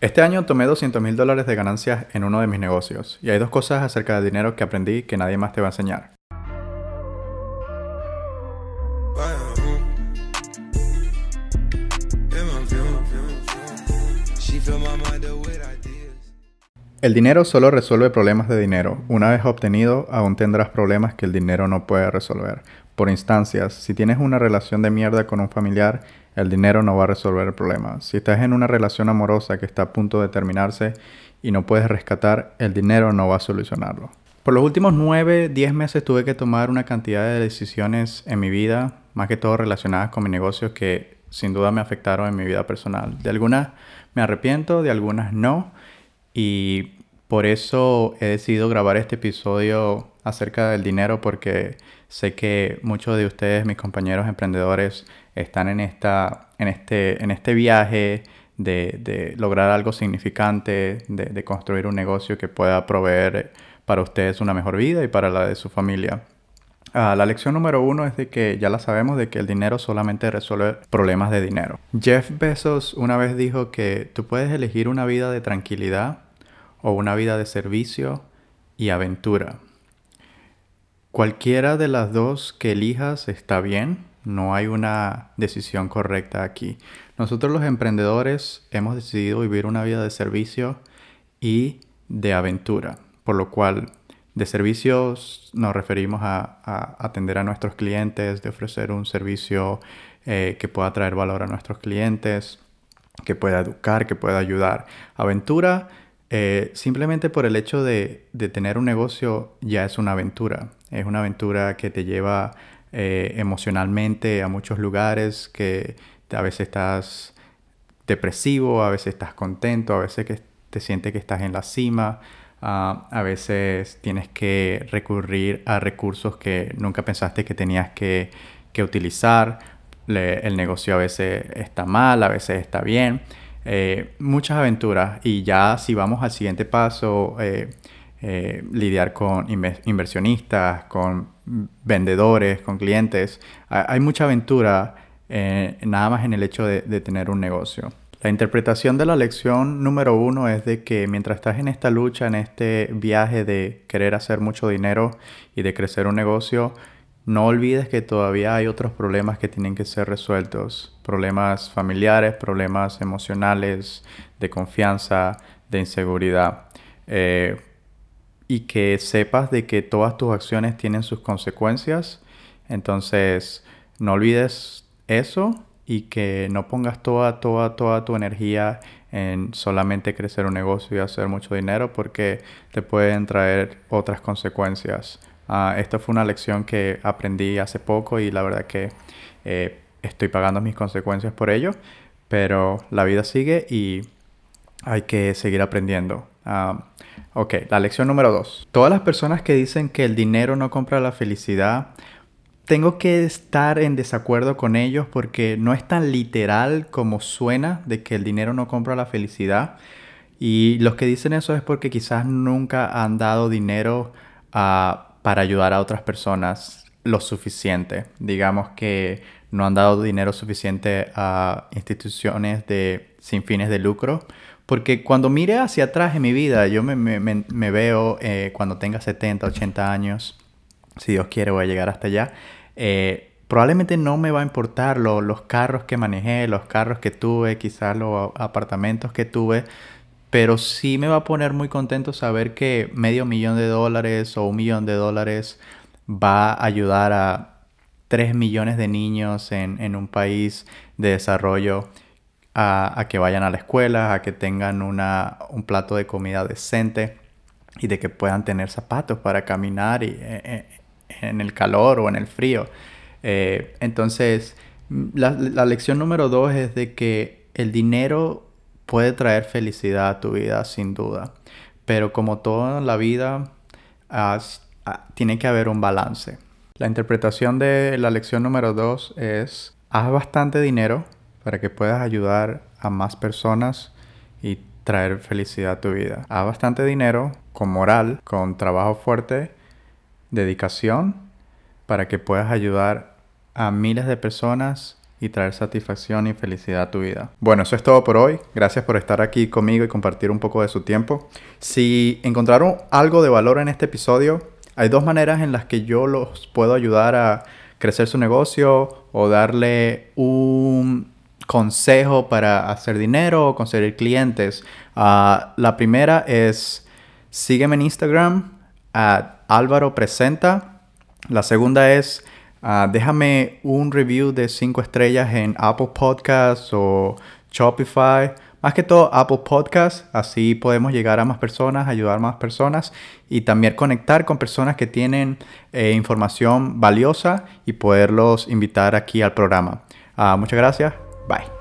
Este año tomé 200 mil dólares de ganancias en uno de mis negocios y hay dos cosas acerca del dinero que aprendí que nadie más te va a enseñar. El dinero solo resuelve problemas de dinero. Una vez obtenido, aún tendrás problemas que el dinero no puede resolver. Por instancias, si tienes una relación de mierda con un familiar, el dinero no va a resolver el problema. Si estás en una relación amorosa que está a punto de terminarse y no puedes rescatar, el dinero no va a solucionarlo. Por los últimos 9, 10 meses tuve que tomar una cantidad de decisiones en mi vida, más que todo relacionadas con mi negocio, que sin duda me afectaron en mi vida personal. De algunas me arrepiento, de algunas no. Y por eso he decidido grabar este episodio acerca del dinero porque sé que muchos de ustedes, mis compañeros emprendedores, están en, esta, en, este, en este viaje de, lograr algo significante, de, construir un negocio que pueda proveer para ustedes una mejor vida y para la de su familia. Ah, la lección número uno es de que ya la sabemos de que el dinero solamente resuelve problemas de dinero. Jeff Bezos una vez dijo que tú puedes elegir una vida de tranquilidad o una vida de servicio y aventura. Cualquiera de las dos que elijas está bien, no hay una decisión correcta aquí. Nosotros los emprendedores hemos decidido vivir una vida de servicio y de aventura, por lo cual de servicios nos referimos a, atender a nuestros clientes, de ofrecer un servicio eh, que pueda traer valor a nuestros clientes, que pueda educar, que pueda ayudar. Aventura eh, simplemente por el hecho de, tener un negocio ya es una aventura. Es una aventura que te lleva eh, emocionalmente a muchos lugares, que a veces estás depresivo, a veces estás contento, a veces que te sientes que estás en la cima, ah, a veces tienes que recurrir a recursos que nunca pensaste que tenías que, utilizar. el negocio a veces está mal, a veces está bien. Eh, muchas aventuras y ya si vamos al siguiente paso, eh, eh, lidiar con inversionistas, con vendedores, con clientes, hay mucha aventura nada más en el hecho de, de tener un negocio. La interpretación de la lección número uno es de que mientras estás en esta lucha, en este viaje de querer hacer mucho dinero y de crecer un negocio, no olvides que todavía hay otros problemas que tienen que ser resueltos. Problemas familiares, problemas emocionales, de confianza, de inseguridad. Eh, y que sepas de que todas tus acciones tienen sus consecuencias. Entonces, no olvides eso y que no pongas toda, toda, toda tu energía en solamente crecer un negocio y hacer mucho dinero porque te pueden traer otras consecuencias. Uh, esta fue una lección que aprendí hace poco y la verdad que eh, estoy pagando mis consecuencias por ello, pero la vida sigue y hay que seguir aprendiendo. Ah, ok, la lección número dos. Todas las personas que dicen que el dinero no compra la felicidad, tengo que estar en desacuerdo con ellos porque no es tan literal como suena de que el dinero no compra la felicidad. Y los que dicen eso es porque quizás nunca han dado dinero a para ayudar a otras personas lo suficiente. Digamos que no han dado dinero suficiente a instituciones de, sin fines de lucro. Porque cuando mire hacia atrás en mi vida, yo me, veo eh, cuando tenga 70, 80 años, si Dios quiere voy a llegar hasta allá, eh, probablemente no me va a importar los carros que manejé, los carros que tuve, quizás los apartamentos que tuve, pero sí me va a poner muy contento saber que medio millón de dólares o un millón de dólares va a ayudar a 3 millones de niños en, un país de desarrollo a, que vayan a la escuela, a que tengan una, un plato de comida decente y de que puedan tener zapatos para caminar y, eh, eh, en el calor o en el frío. Eh, entonces, la, la lección número dos es de que el dinero puede traer felicidad a tu vida sin duda. Pero como toda la vida, ah, tiene que haber un balance. La interpretación de la lección número dos es, haz bastante dinero para que puedas ayudar a más personas y traer felicidad a tu vida. Haz bastante dinero con moral, con trabajo fuerte, dedicación, para que puedas ayudar a miles de personas y traer satisfacción y felicidad a tu vida. Bueno, eso es todo por hoy. Gracias por estar aquí conmigo y compartir un poco de su tiempo. Si encontraron algo de valor en este episodio, hay dos maneras en las que yo los puedo ayudar a crecer su negocio o darle un consejo para hacer dinero o conseguir clientes. Ah, la primera es sígueme en Instagram a Álvaro Presenta. La segunda es Ah, déjame un review de 5 estrellas en Apple Podcasts o Shopify. Más que todo Apple Podcasts, así podemos llegar a más personas, ayudar a más personas y también conectar con personas que tienen eh, información valiosa y poderlos invitar aquí al programa. Ah, muchas gracias. Bye.